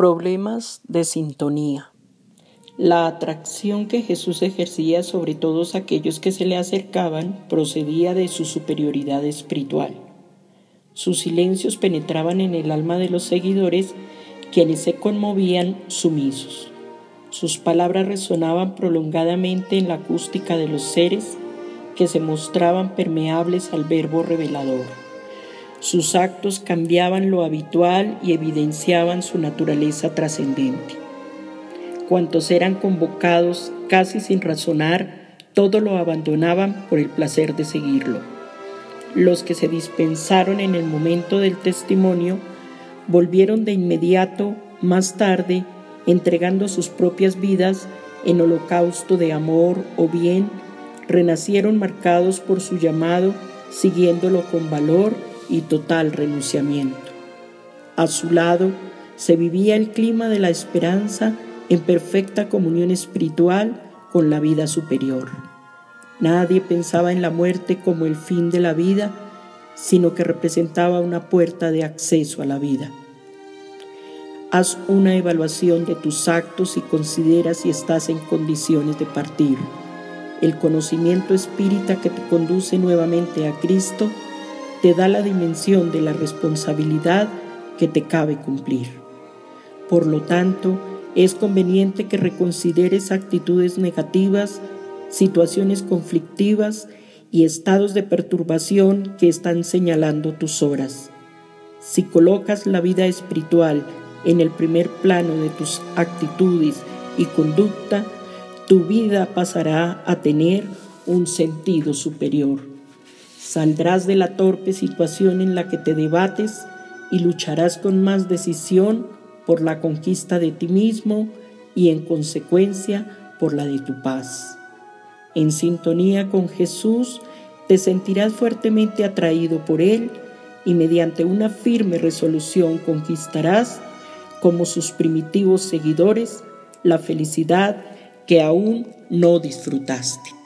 Problemas de sintonía. La atracción que Jesús ejercía sobre todos aquellos que se le acercaban procedía de su superioridad espiritual. Sus silencios penetraban en el alma de los seguidores, quienes se conmovían sumisos. Sus palabras resonaban prolongadamente en la acústica de los seres que se mostraban permeables al verbo revelador. Sus actos cambiaban lo habitual y evidenciaban su naturaleza trascendente. Cuantos eran convocados casi sin razonar, todo lo abandonaban por el placer de seguirlo. Los que se dispensaron en el momento del testimonio volvieron de inmediato más tarde entregando sus propias vidas en holocausto de amor o bien renacieron marcados por su llamado, siguiéndolo con valor y total renunciamiento. A su lado se vivía el clima de la esperanza en perfecta comunión espiritual con la vida superior. Nadie pensaba en la muerte como el fin de la vida, sino que representaba una puerta de acceso a la vida. Haz una evaluación de tus actos y considera si estás en condiciones de partir. El conocimiento espírita que te conduce nuevamente a Cristo te da la dimensión de la responsabilidad que te cabe cumplir. Por lo tanto, es conveniente que reconsideres actitudes negativas, situaciones conflictivas y estados de perturbación que están señalando tus horas. Si colocas la vida espiritual en el primer plano de tus actitudes y conducta, tu vida pasará a tener un sentido superior. Saldrás de la torpe situación en la que te debates y lucharás con más decisión por la conquista de ti mismo y en consecuencia por la de tu paz. En sintonía con Jesús, te sentirás fuertemente atraído por Él y mediante una firme resolución conquistarás, como sus primitivos seguidores, la felicidad que aún no disfrutaste.